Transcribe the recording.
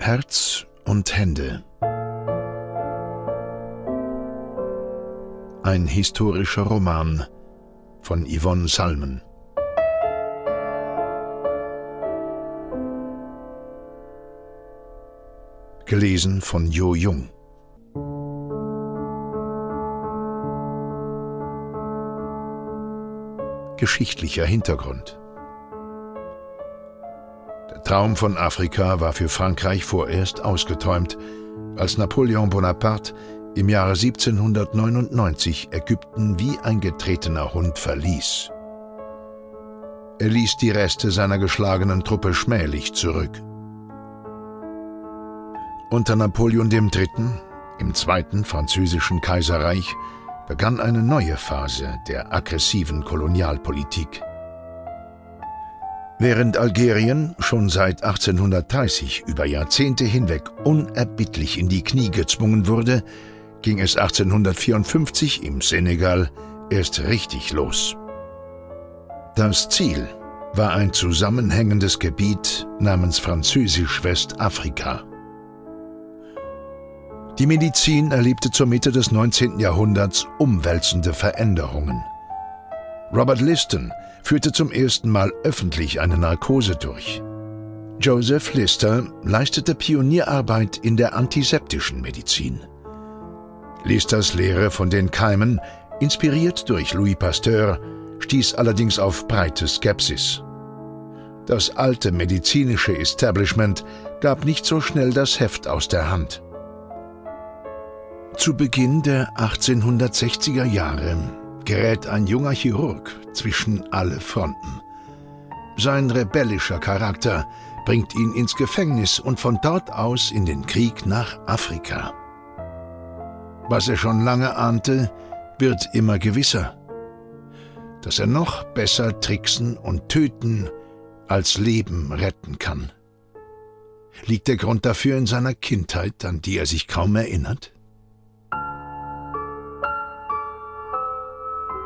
Herz und Hände. Ein historischer Roman von Yvonne Salmen. Gelesen von Jo Jung. Geschichtlicher Hintergrund. Der Traum von Afrika war für Frankreich vorerst ausgeträumt, als Napoleon Bonaparte im Jahre 1799 Ägypten wie ein getretener Hund verließ. Er ließ die Reste seiner geschlagenen Truppe schmählich zurück. Unter Napoleon III., im Zweiten Französischen Kaiserreich, begann eine neue Phase der aggressiven Kolonialpolitik. Während Algerien schon seit 1830 über Jahrzehnte hinweg unerbittlich in die Knie gezwungen wurde, ging es 1854 im Senegal erst richtig los. Das Ziel war ein zusammenhängendes Gebiet namens Französisch-Westafrika. Die Medizin erlebte zur Mitte des 19. Jahrhunderts umwälzende Veränderungen. Robert Liston führte zum ersten Mal öffentlich eine Narkose durch. Joseph Lister leistete Pionierarbeit in der antiseptischen Medizin. Listers Lehre von den Keimen, inspiriert durch Louis Pasteur, stieß allerdings auf breite Skepsis. Das alte medizinische Establishment gab nicht so schnell das Heft aus der Hand. Zu Beginn der 1860er Jahre gerät ein junger Chirurg zwischen alle Fronten. Sein rebellischer Charakter bringt ihn ins Gefängnis und von dort aus in den Krieg nach Afrika. Was er schon lange ahnte, wird immer gewisser. Dass er noch besser tricksen und töten als Leben retten kann. Liegt der Grund dafür in seiner Kindheit, an die er sich kaum erinnert?